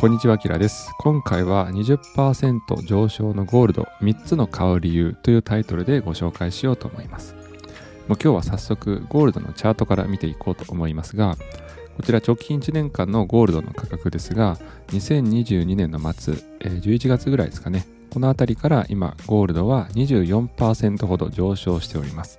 こんにちは、キラです。今回は20%上昇のゴールド3つの買う理由というタイトルでご紹介しようと思います。もう今日は早速ゴールドのチャートから見ていこうと思いますが、こちら直近1年間のゴールドの価格ですが、2022年の末、11月ぐらいですかね、この辺りから今ゴールドは24%ほど上昇しております。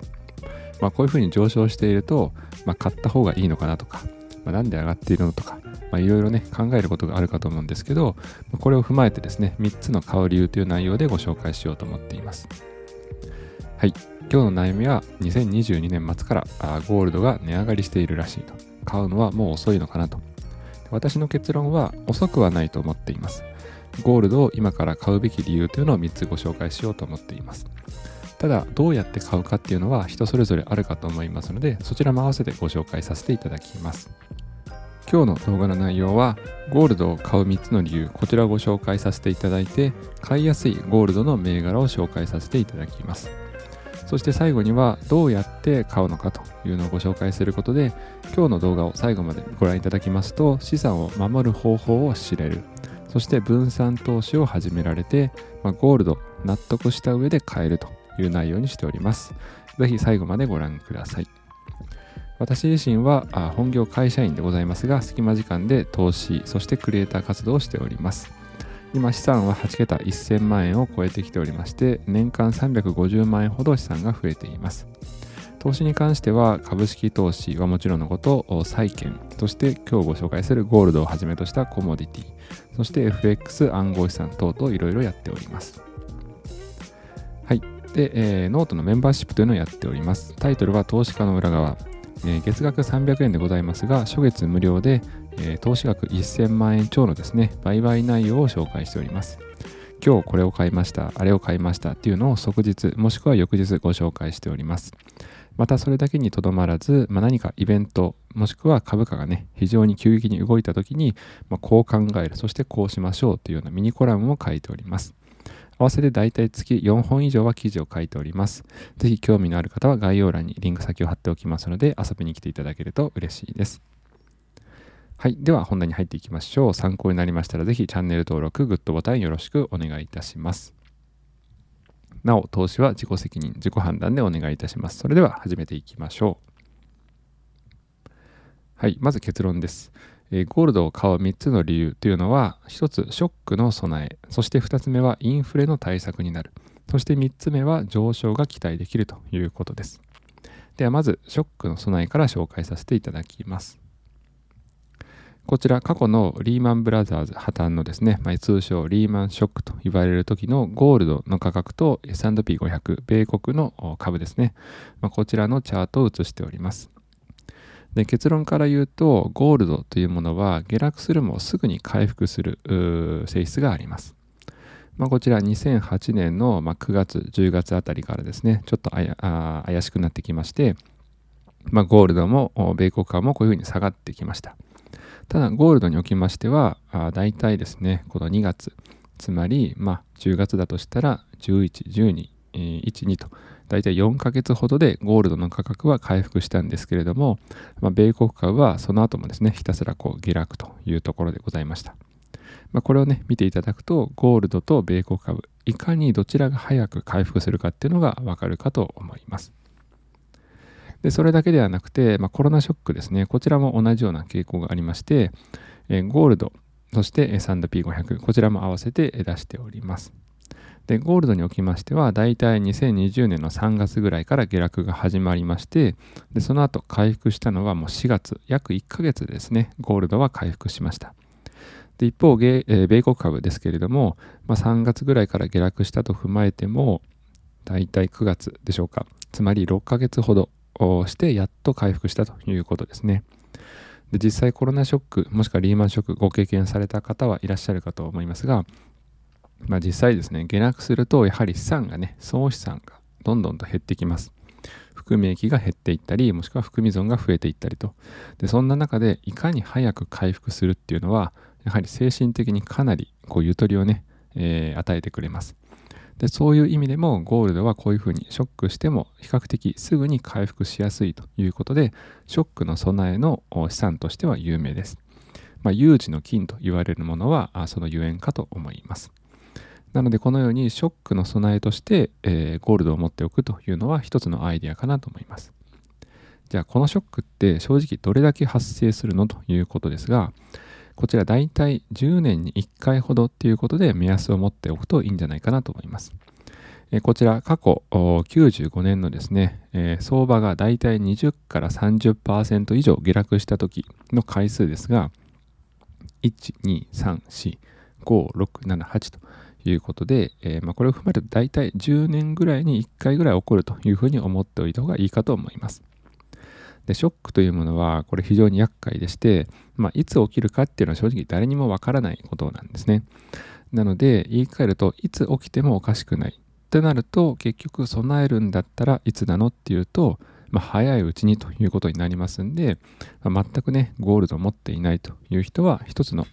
まあ、こういうふうに上昇していると、まあ、買った方がいいのかなとか、まあ、なんで上がっているのとか、いろいろね、考えることがあるかと思うんですけど、これを踏まえてですね、3つの買う理由という内容でご紹介しようと思っています。はい。今日の悩みは、2022年末からあゴールドが値上がりしているらしいと。買うのはもう遅いのかなと。私の結論は、遅くはないと思っています。ゴールドを今から買うべき理由というのを3つご紹介しようと思っています。ただ、どうやって買うかっていうのは人それぞれあるかと思いますので、そちらも合わせてご紹介させていただきます。今日の動画の内容はゴールドを買う3つの理由こちらをご紹介させていただいて買いやすいゴールドの銘柄を紹介させていただきます。そして最後にはどうやって買うのかというのをご紹介することで今日の動画を最後までご覧いただきますと資産を守る方法を知れる。そして分散投資を始められて、まあ、ゴールド納得した上で買えると。いう内容にしておりますぜひ最後までご覧ください私自身は本業会社員でございますが、隙間時間で投資、そしてクリエイター活動をしております。今資産は8桁1000万円を超えてきておりまして、年間350万円ほど資産が増えています。投資に関しては株式投資はもちろんのこと、債券、そして今日ご紹介するゴールドをはじめとしたコモディティ、そして FX 暗号資産等々いろいろやっております。で、えー、ノートのメンバーシップというのをやっております。タイトルは投資家の裏側。えー、月額300円でございますが、初月無料で、えー、投資額1000万円超のですね、売買内容を紹介しております。今日これを買いました、あれを買いましたっていうのを即日、もしくは翌日ご紹介しております。またそれだけにとどまらず、まあ、何かイベント、もしくは株価がね、非常に急激に動いた時に、まあ、こう考える、そしてこうしましょうというようなミニコラムも書いております。合わせて大体月4本以上は記事を書いております。ぜひ興味のある方は概要欄にリンク先を貼っておきますので遊びに来ていただけると嬉しいです。はい。では本題に入っていきましょう。参考になりましたらぜひチャンネル登録、グッドボタンよろしくお願いいたします。なお、投資は自己責任、自己判断でお願いいたします。それでは始めていきましょう。はい。まず結論です。えゴールドを買う3つの理由というのは、1つショックの備え、そして2つ目はインフレの対策になる、そして3つ目は上昇が期待できるということです。ではまず、ショックの備えから紹介させていただきます。こちら過去のリーマンブラザーズ破綻のですね、まあ、通称リーマンショックと言われる時のゴールドの価格と S&P500 米国の株ですね、まあ、こちらのチャートを映しております。で結論から言うとゴールドというものは下落するもすぐに回復する性質があります。まあ、こちら2008年の9月10月あたりからですねちょっと怪しくなってきまして、まあ、ゴールドも米国株もこういうふうに下がってきました。ただゴールドにおきましては大体ですねこの2月つまりまあ10月だとしたら11、12、1、2と大体4ヶ月ほどでゴールドの価格は回復したんですけれども、まあ、米国株はその後もですね、ひたすらこう下落というところでございました。まあ、これをね、見ていただくと、ゴールドと米国株、いかにどちらが早く回復するかっていうのがわかるかと思います。で、それだけではなくて、まあ、コロナショックですね、こちらも同じような傾向がありまして、えゴールド、そして S&P500、こちらも合わせて出しております。で、ゴールドにおきましては、だいたい2020年の3月ぐらいから下落が始まりまして、でその後回復したのはもう4月、約1ヶ月ですね、ゴールドは回復しました。で一方、米国株ですけれども、まあ、3月ぐらいから下落したと踏まえても、だいたい9月でしょうか。つまり6ヶ月ほどしてやっと回復したということですね。で実際コロナショックもしくはリーマンショックご経験された方はいらっしゃるかと思いますがまあ、実際ですね、下落すると、やはり資産がね、総資産がどんどんと減ってきます。含み益が減っていったり、もしくは含み損が増えていったりと。で、そんな中で、いかに早く回復するっていうのは、やはり精神的にかなりこうゆとりをね、えー、与えてくれます。で、そういう意味でも、ゴールドはこういうふうにショックしても、比較的すぐに回復しやすいということで、ショックの備えの資産としては有名です。まあ、有事の金と言われるものはそのゆえんかと思います。なのでこのようにショックの備えとして、えー、ゴールドを持っておくというのは一つのアイデアかなと思います。じゃあこのショックって正直どれだけ発生するのということですが、こちら大体10年に1回ほどっていうことで目安を持っておくといいんじゃないかなと思います。えこちら過去95年のですね、えー、相場が大体20から30%以上下落した時の回数ですが、1、2、3、4、5、6、7、8ということで、えー、まあ、これを踏まえると大体10年ぐらいに1回ぐらい起こるというふうに思っておいた方がいいかと思います。でショックというものはこれ非常に厄介でして、まあ、いつ起きるかっていうのは正直誰にもわからないことなんですね。なので言い換えるといつ起きてもおかしくないってなると結局備えるんだったらいつなのっていうと、まあ、早いうちにということになりますんで、まあ、全くねゴールドを持っていないという人は一つの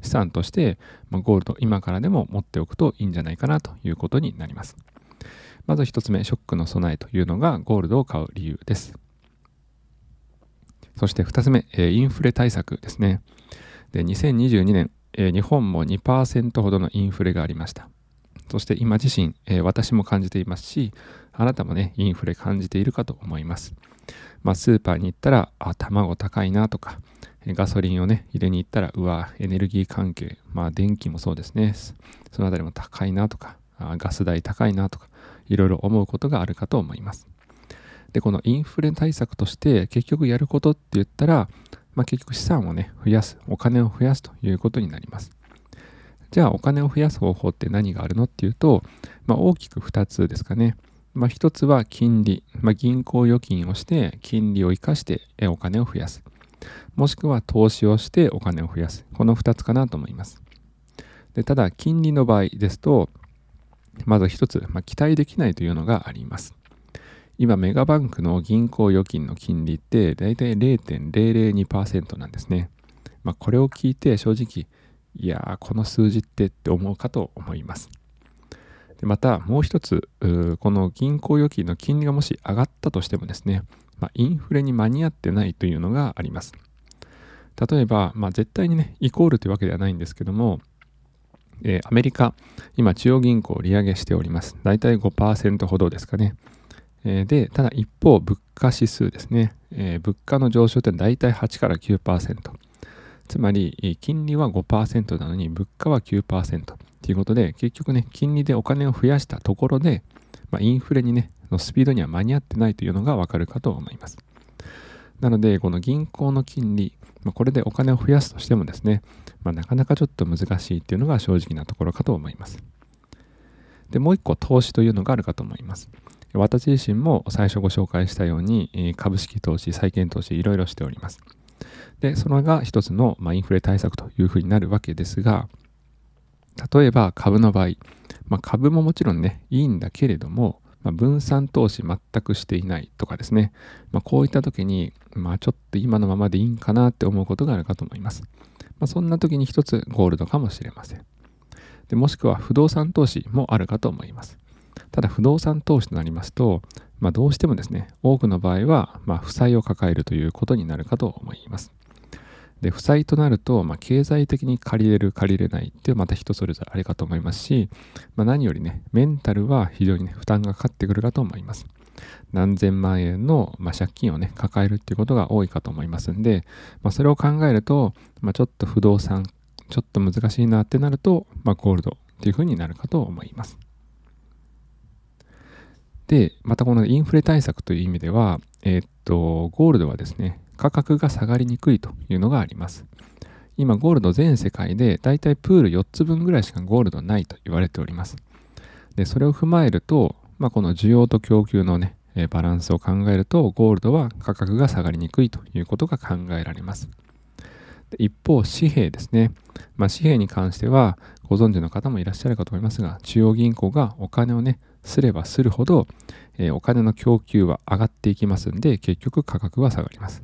資産として、まあ、ゴールド今からでも持っておくといいんじゃないかなということになります。まず一つ目ショックの備えというのがゴールドを買う理由です。そして二つ目インフレ対策ですね。で2022年日本も2%ほどのインフレがありました。そして今自身、私も感じていますし、あなたもね、インフレ感じているかと思います。まあ、スーパーに行ったら、あ、卵高いなとか、ガソリンをね、入れに行ったら、うわ、エネルギー関係、まあ、電気もそうですね。そのあたりも高いなとか、あガス代高いなとか、いろいろ思うことがあるかと思います。で、このインフレ対策として、結局やることって言ったら、まあ、結局資産をね、増やす、お金を増やすということになります。じゃあお金を増やす方法って何があるのっていうと、まあ、大きく2つですかね。まあ、1つは金利、まあ、銀行預金をして金利を生かしてお金を増やす。もしくは投資をしてお金を増やす。この2つかなと思います。でただ、金利の場合ですと、まず1つ、まあ、期待できないというのがあります。今、メガバンクの銀行預金の金利って大体0.002%なんですね。まあ、これを聞いて正直、いやーこの数字ってって思うかと思いますまたもう一つこの銀行預金の金利がもし上がったとしてもですね、まあ、インフレに間に合ってないというのがあります例えば、まあ、絶対にねイコールというわけではないんですけどもえー、アメリカ、今、中央銀行利上げしております。だいたい5%ほどですかね。え、で、ただ一方、物価指数ですね。えー、物価の上昇ってだいたい8から9%。つまり、金利は5%なのに物価は9%ということで、結局ね、金利でお金を増やしたところで、まあ、インフレにね、のスピードには間に合ってないというのがわかるかと思います。なので、この銀行の金利、まあ、これでお金を増やすとしてもですね、まあ、なかなかちょっと難しいっていうのが正直なところかと思います。で、もう一個投資というのがあるかと思います。私自身も最初ご紹介したように、株式投資、債券投資、いろいろしております。で、それが一つの、まあ、インフレ対策というふうになるわけですが、例えば株の場合、まあ、株ももちろんね、いいんだけれども、まあ、分散投資全くしていないとかですね、まあ、こういった時に、まあ、ちょっと今のままでいいんかなって思うことがあるかと思います。まあ、そんな時に一つゴールドかもしれませんで。もしくは不動産投資もあるかと思います。ただ不動産投資となりますと、まあ、どうしてもですね、多くの場合は、まあ、負債を抱えるということになるかと思います。で、負債となると、まあ、経済的に借りれる、借りれないっていうまた人それぞれあれかと思いますし、まあ、何よりね、メンタルは非常にね、負担がかかってくるかと思います。何千万円の、まあ、借金をね、抱えるっていうことが多いかと思いますんで、まあ、それを考えると、まあ、ちょっと不動産、ちょっと難しいなってなると、まあ、ゴールドっていうふうになるかと思います。で、またこのインフレ対策という意味では、えー、っと、ゴールドはですね、価格が下がりにくいというのがあります。今、ゴールド全世界でだいたいプール4つ分ぐらいしかゴールドないと言われております。で、それを踏まえると、まあ、この需要と供給のね、バランスを考えると、ゴールドは価格が下がりにくいということが考えられます。一方、紙幣ですね。まあ、紙幣に関しては、ご存知の方もいらっしゃるかと思いますが、中央銀行がお金をね、すればするほど、えー、お金の供給は上がっていきますんで、結局価格は下がります。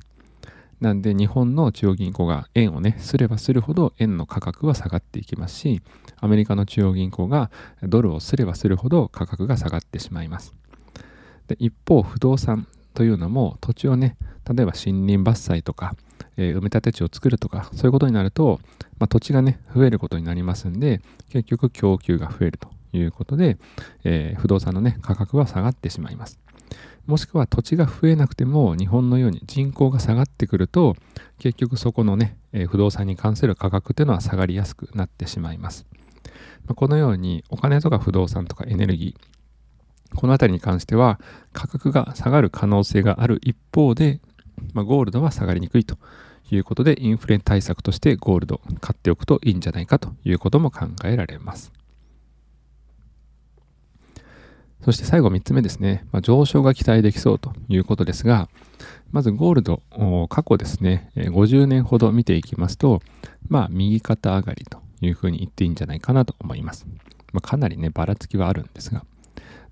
なんで日本の中央銀行が円をね、すればするほど円の価格は下がっていきますし、アメリカの中央銀行がドルをすればするほど価格が下がってしまいます。で一方、不動産というのも土地をね例えば森林伐採とか、えー、埋め立て地を作るとかそういうことになると、まあ、土地がね増えることになりますんで結局供給が増えるということで、えー、不動産のね価格は下がってしまいますもしくは土地が増えなくても日本のように人口が下がってくると結局そこのね、えー、不動産に関する価格っていうのは下がりやすくなってしまいます、まあ、このようにお金とか不動産とかエネルギーこの辺りに関しては価格が下がる可能性がある一方で、まあ、ゴールドは下がりにくいということでインフレ対策としてゴールド買っておくといいんじゃないかということも考えられます。そして最後3つ目ですね、まあ、上昇が期待できそうということですが、まずゴールド、過去ですね、50年ほど見ていきますと、まあ、右肩上がりというふうに言っていいんじゃないかなと思います。まあ、かなりね、ばらつきはあるんですが、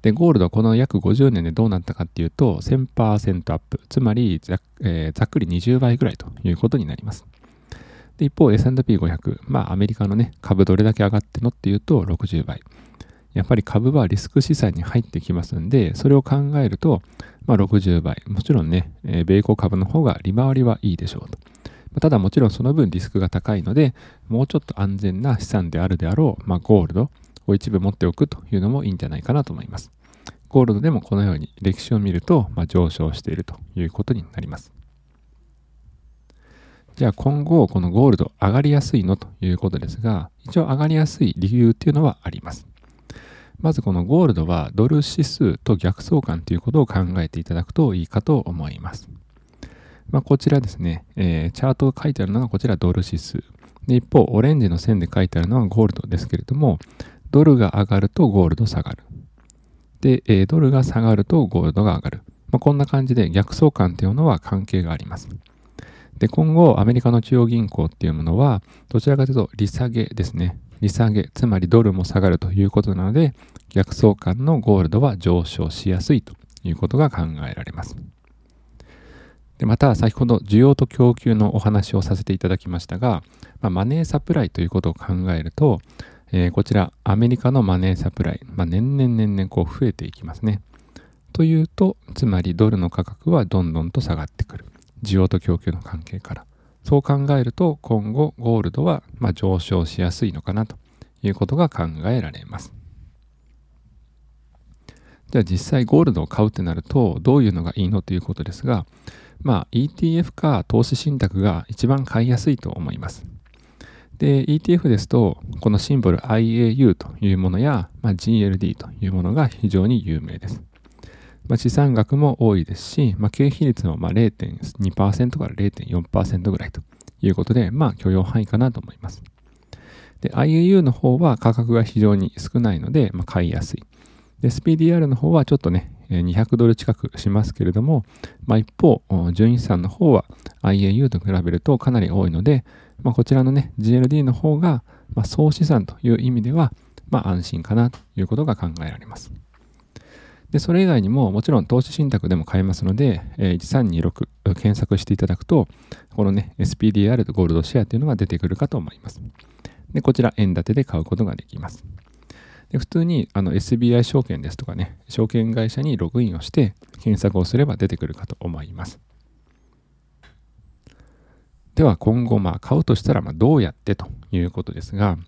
で、ゴールドこの約50年でどうなったかっていうと、1000%アップ、つまりざ,、えー、ざっくり20倍ぐらいということになります。で、一方 S&P500、まあアメリカのね、株どれだけ上がってのっていうと60倍。やっぱり株はリスク資産に入ってきますんで、それを考えると、まあ、60倍。もちろんね、えー、米国株の方が利回りはいいでしょうと。ただもちろんその分リスクが高いので、もうちょっと安全な資産であるであろう、まあ、ゴールドを一部持っておくというのもいいんじゃないかなと思います。ゴールドでもこのように歴史を見ると、まあ、上昇しているということになります。じゃあ今後このゴールド上がりやすいのということですが、一応上がりやすい理由っていうのはあります。まずこのゴールドはドル指数と逆相関ということを考えていただくといいかと思います。まあ、こちらですね、えー、チャートが書いてあるのがこちらドル指数。で一方、オレンジの線で書いてあるのはゴールドですけれども、ドルが上がるとゴールド下がる。で、えー、ドルが下がるとゴールドが上がる。まあ、こんな感じで逆相関というのは関係があります。で、今後、アメリカの中央銀行っていうものは、どちらかというと利下げですね。利下げ、つまりドルも下がるということなので、逆相関のゴールドは上昇しやすいということが考えられます。でまた、先ほど需要と供給のお話をさせていただきましたが、まあ、マネーサプライということを考えると、えー、こちら、アメリカのマネーサプライ、まあ、年々年々こう増えていきますね。というと、つまりドルの価格はどんどんと下がってくる。需要と供給の関係から。そう考えると今後ゴールドはま上昇しやすいのかなということが考えられます。じゃあ実際ゴールドを買うってなるとどういうのがいいのということですが、まあ ETF か投資信託が一番買いやすいと思います。で、ETF ですと、このシンボル IAU というものや、まあ、GLD というものが非常に有名です。まあ、資産額も多いですし、まあ、経費率もまあ0.2%から0.4%ぐらいということで、まあ、許容範囲かなと思います。IAU の方は価格が非常に少ないので、まあ、買いやすい。SPDR の方はちょっとね、200ドル近くしますけれども、まあ、一方、純資産の方は IAU と比べるとかなり多いので、まあ、こちらのね、GLD の方が、まあ、総資産という意味では、まあ、安心かなということが考えられます。で、それ以外にももちろん投資信託でも買えますので、え1326検索していただくと、このね、SPDR とゴールドシェアというのが出てくるかと思います。で、こちら円建てで買うことができます。で普通にあの SBI 証券ですとかね、証券会社にログインをして検索をすれば出てくるかと思います。では今後、まあ、買うとしたらまどうやってということですが、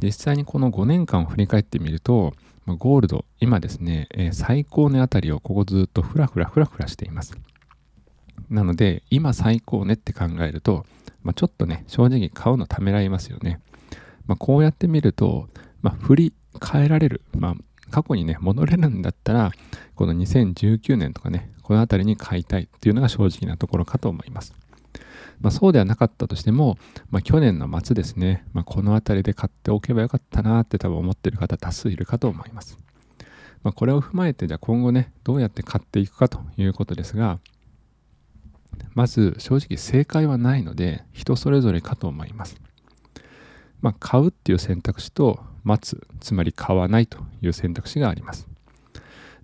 実際にこの5年間を振り返ってみると、ま、ゴールド、今ですね、え、最高値あたりをここずっとふらふらふらふらしています。なので、今最高値って考えると、まあ、ちょっとね、正直買うのためらいますよね。まあ、こうやってみると、ま、振り変えられる、まあ、過去にね、戻れるんだったら、この2019年とかね、この辺りに買いたいっていうのが正直なところかと思います。まあ、そうではなかったとしても、まあ、去年の末ですね、まあ、この辺りで買っておけばよかったなって多分思ってる方多数いるかと思います。ま、これを踏まえて、じゃあ今後ね、どうやって買っていくかということですが、まず正直正解はないので、人それぞれかと思います。ま、買うっていう選択肢と待つ、つまり買わないという選択肢があります。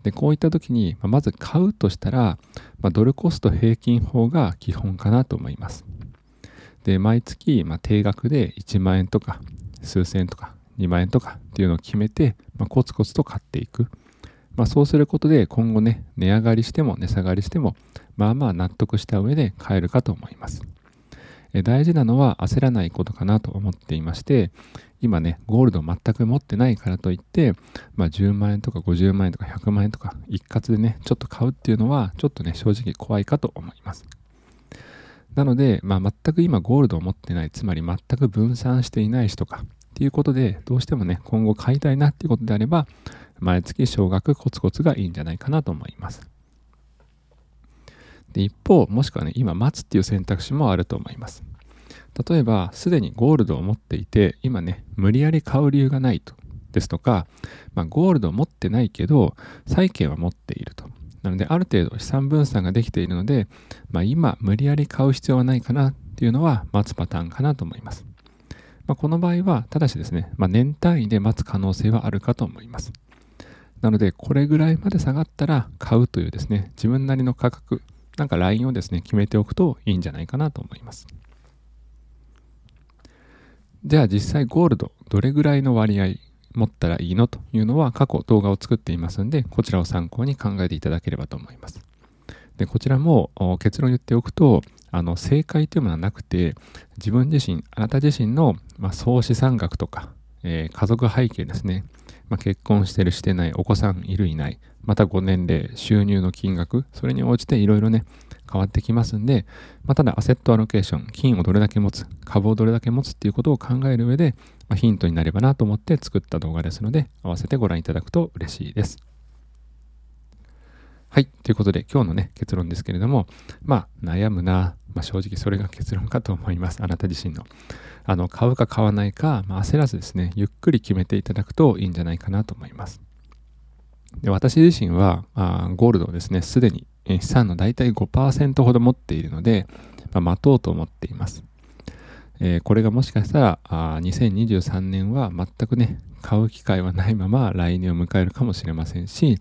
で、こういった時に、まず買うとしたら、まあ、ドルコスト平均法が基本かなと思います。で、毎月、まあ、定額で1万円とか、数千円とか、2万円とかっていうのを決めて、まあ、コツコツと買っていく。まあ、そうすることで今後ね、値上がりしても値下がりしても、まあまあ納得した上で買えるかと思います。大事なのは焦らないことかなと思っていまして、今ね、ゴールド全く持ってないからといって、まあ、10万円とか50万円とか100万円とか一括でね、ちょっと買うっていうのは、ちょっとね、正直怖いかと思います。なので、まあ、全く今ゴールドを持ってない、つまり全く分散していない人かっていうことで、どうしてもね、今後買いたいなっていうことであれば、毎月少額コツコツがいいんじゃないかなと思います。で一方、もしくはね、今待つっていう選択肢もあると思います。例えば、すでにゴールドを持っていて、今ね、無理やり買う理由がないと。ですとか、まあ、ゴールドを持ってないけど、債券は持っていると。なので、ある程度資産分散ができているので、まあ、今、無理やり買う必要はないかなっていうのは、待つパターンかなと思います。まあ、この場合は、ただしですね、ま、年単位で待つ可能性はあるかと思います。なので、これぐらいまで下がったら買うというですね、自分なりの価格、なんかラインをですね、決めておくといいんじゃないかなと思います。じゃあ実際ゴールドどれぐらいの割合持ったらいいのというのは過去動画を作っていますのでこちらを参考に考えていただければと思います。でこちらも結論言っておくとあの正解というものはなくて自分自身あなた自身の、まあ、総資産額とか、えー、家族背景ですね、まあ、結婚してるしてないお子さんいるいないまたご年齢収入の金額それに応じていろいろね変わってきますんで、まあ、ただアセットアロケーション、金をどれだけ持つ、株をどれだけ持つっていうことを考える上で、まあ、ヒントになればなと思って作った動画ですので、合わせてご覧いただくと嬉しいです。はい。ということで、今日のね、結論ですけれども、まあ、悩むな。まあ、正直それが結論かと思います。あなた自身の。あの、買うか買わないか、まあ、焦らずですね、ゆっくり決めていただくといいんじゃないかなと思います。で私自身はあゴールドをですね、すでに資産の大体5%ほど持っているので、まあ、待とうと思っています。えー、これがもしかしたらあ2023年は全くね、買う機会はないまま来年を迎えるかもしれませんし、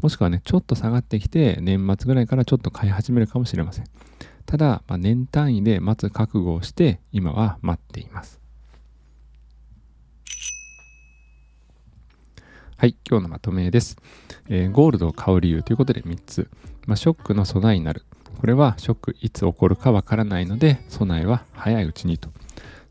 もしくはね、ちょっと下がってきて年末ぐらいからちょっと買い始めるかもしれません。ただ、まあ、年単位で待つ覚悟をして今は待っています。はい、今日のまとめです。えー、ゴールドを買う理由ということで3つ。まあ、ショックの備えになる。これはショックいつ起こるかわからないので、備えは早いうちにと。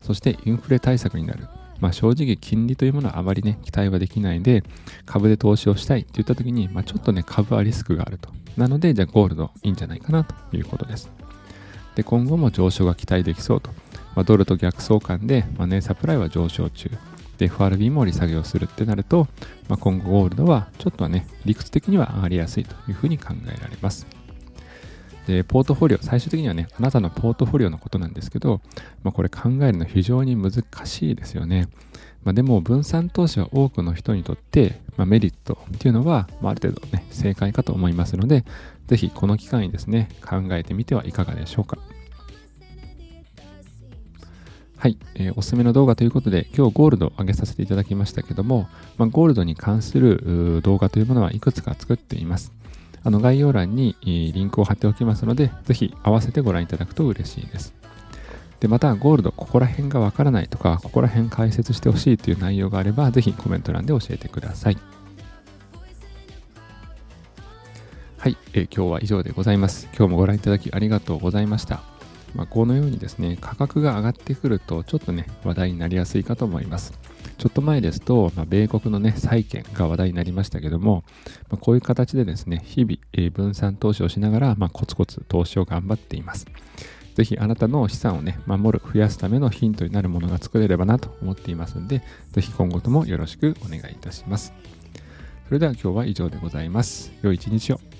そしてインフレ対策になる。まあ、正直金利というものはあまりね、期待はできないで、株で投資をしたいって言った時に、まあ、ちょっとね、株はリスクがあると。なので、じゃあゴールドいいんじゃないかなということです。で、今後も上昇が期待できそうと。まあ、ドルと逆相関で、マネーサプライは上昇中。で FRB も利下げをするってなると、まあ、今後ゴールドはちょっとはね、理屈的には上がりやすいというふうに考えられます。で、ポートフォリオ、最終的にはね、あなたのポートフォリオのことなんですけど、まあ、これ考えるの非常に難しいですよね。まあ、でも、分散投資は多くの人にとって、まあ、メリットっていうのは、まあ、ある程度ね、正解かと思いますので、ぜひこの機会にですね、考えてみてはいかがでしょうか。はい、えー、おすすめの動画ということで、今日ゴールドを上げさせていただきましたけども、まあ、ゴールドに関する動画というものはいくつか作っています。あの概要欄にリンクを貼っておきますので、ぜひ合わせてご覧いただくと嬉しいです。で、また、ゴールド、ここら辺がわからないとか、ここら辺解説してほしいという内容があれば、ぜひコメント欄で教えてください。はい、えー、今日は以上でございます。今日もご覧いただきありがとうございました。まあ、このようにですね、価格が上がってくると、ちょっとね、話題になりやすいかと思います。ちょっと前ですと、まあ、米国のね、債券が話題になりましたけども、まあ、こういう形でですね、日々、えー、分散投資をしながら、まあ、コツコツ投資を頑張っています。ぜひあなたの資産をね、守る、増やすためのヒントになるものが作れればなと思っていますので、ぜひ今後ともよろしくお願いいたします。それでは今日は以上でございます。良い一日を。